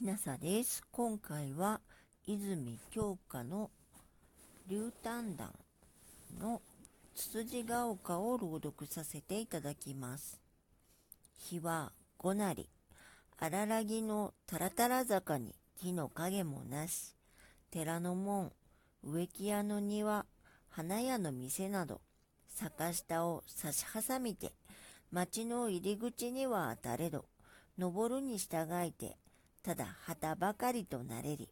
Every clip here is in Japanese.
ひなさです。今回は泉鏡花の竜丹団のつつじが丘を朗読させていただきます。日は五なり、荒らぎのたらたら坂に木の影もなし、寺の門、植木屋の庭、花屋の店など、坂下を差し挟みて、町の入り口には当たれど、登るに従いて、ただ旗ばかりとなれり。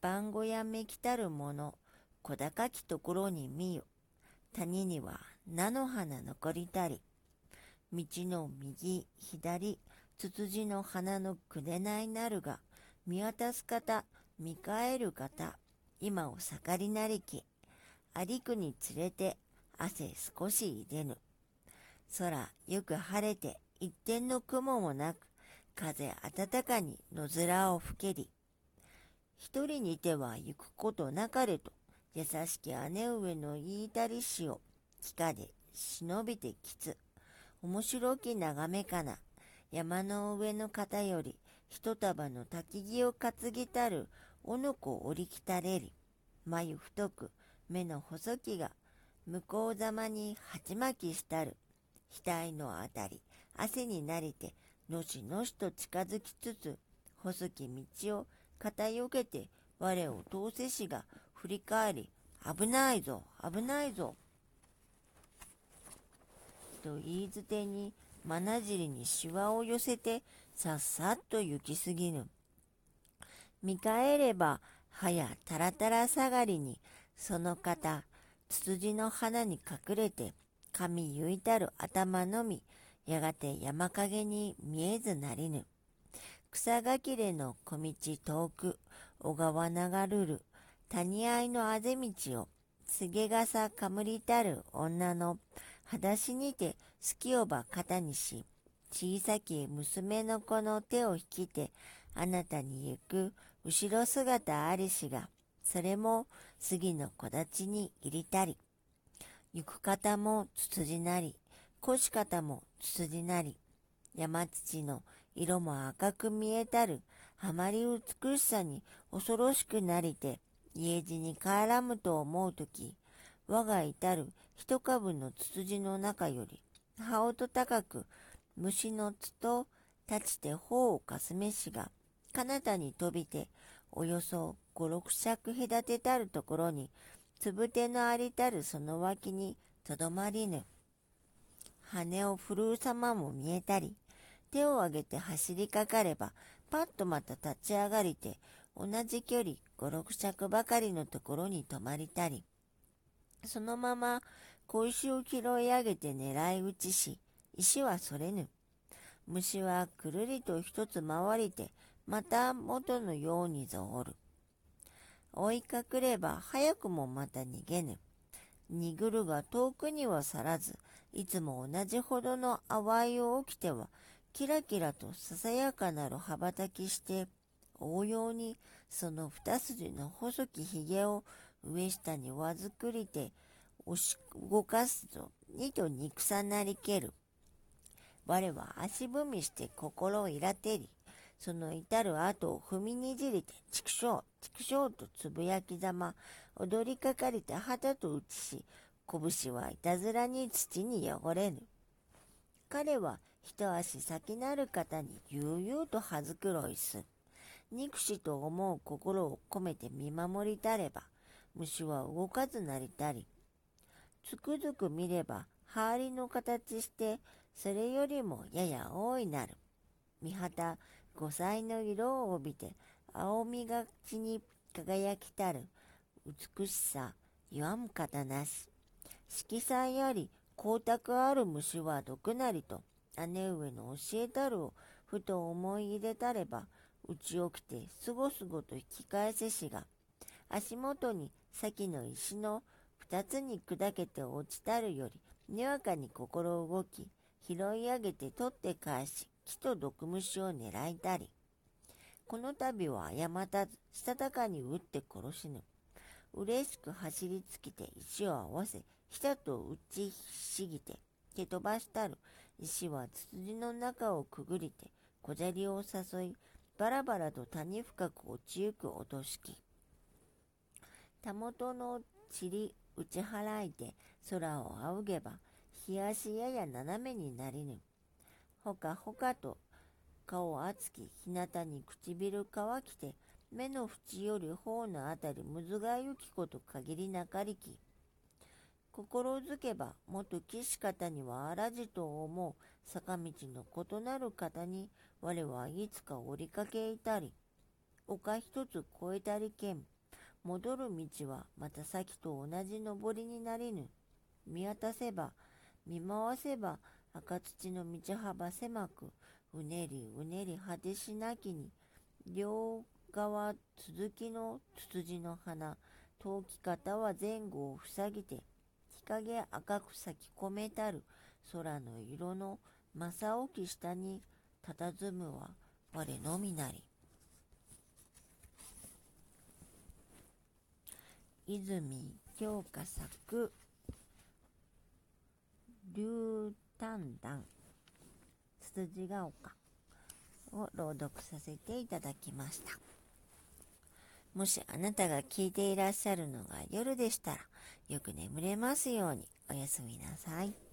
番小やめきたる者、小高きところに見よ。谷には菜の花残りたり。道の右、左、つつじの花のくれないなるが、見渡す方、見返る方、今を盛りなりき。歩くにつれて、汗少しいでぬ。空よく晴れて、一点の雲もなく、風暖かに野面を吹けり。一人にては行くことなかれと、優しき姉上の言いたりしを、聞かで忍びてきつ。面白き眺めかな。山の上の方より、一束の焚木を担ぎたる、おのこ折りきたれり。眉太く、目の細きが、向こうざまに鉢巻きしたる。額のあたり、汗になりて、のしのしと近づきつつ、細き道を偏けて我を通せしが振り返り、危ないぞ、危ないぞ。と言い捨てに、まなじりにしわを寄せて、さっさっと行き過ぎぬ。見返れば、はやたらたら下がりに、その方、つつじの花に隠れて、髪ゆいたる頭のみ、やがて山陰に見えずなりぬ。草がきれの小道遠く、小川流るる、谷合のあぜ道を、すげがさかむりたる女の、裸足にてすきおば肩にし、小さき娘の子の手を引きて、あなたに行く後ろ姿ありしが、それも杉の木立に入りたり。行く方もつつじなり、越し方もつつじなり、山土の色も赤く見えたる、あまり美しさに恐ろしくなりて、家路に帰らむと思うとき、我が至る一株のつつじの中より、葉音高く、虫のつと立ちて頬をかすめしが、彼方に飛びて、およそ五六尺隔てたるところに、つぶてのありたるその脇にとどまりぬ。羽を振るう様も見えたり、手を挙げて走りかかれば、パッとまた立ち上がりて、同じ距離五六尺ばかりのところに止まりたり、そのまま小石を拾い上げて狙い撃ちし、石はそれぬ。虫はくるりと一つ回りて、また元のようにぞおる。追いかくれば早くもまた逃げぬ。逃ぐるが遠くには去らず、いつも同じほどの淡いを起きては、キラキラとささやかなる羽ばたきして、応用にその二筋の細きひげを上下にわずくりて押し動かすと、にと憎さなりける。我は足踏みして心をいらてり、その至る後を踏みにじりて、畜生、畜生とつぶやきざま、踊りかかりて旗と打ちし、拳はいたずらに土に汚れぬ。彼は一足先なる方に悠々と歯繕いす。憎しと思う心を込めて見守りたれば、虫は動かずなりたり。つくづく見れば、羽ありの形して、それよりもやや大いなる。三旗五歳の色を帯びて、青みがちに輝きたる美しさ、言わむ方なし。色彩より光沢ある虫は毒なりと、姉上の教えたるをふと思い入れたれば、打ち起きてすごすごと引き返せしが、足元に先の石の二つに砕けて落ちたるより、にわかに心動き、拾い上げて取って返し、木と毒虫を狙いたり。この度は誤たず、したたかに打って殺しぬ。嬉しく走りつきて石を合わせ、ひたと打ちひしぎて、蹴飛ばしたる。石はつつじの中をくぐりて、小砂利を誘い、バラバラと谷深く落ちゆく落としき。たもとの塵打ち払いて空を仰げば、日足やや斜めになりぬ。ほかほかと顔熱き日向に唇乾きて、目の縁より頬のあたりむずがゆきこと限りなかりき。心づけば、元岸方にはあらじと思う坂道の異なる方に、我はいつか折りかけいたり、丘一つ越えたりけん、戻る道はまた先と同じ登りになりぬ。見渡せば、見回せば、赤土の道幅狭く、うねりうねり果てしなきに、両側続きのツツジの花、遠き方は前後を塞ぎて、日陰赤く咲き込めたる空の色の正置き下に佇むは我のみなり。泉京香作竜丹団つつじが丘を朗読させていただきました。もしあなたが聞いていらっしゃるのが夜でしたら、よく眠れますようにおやすみなさい。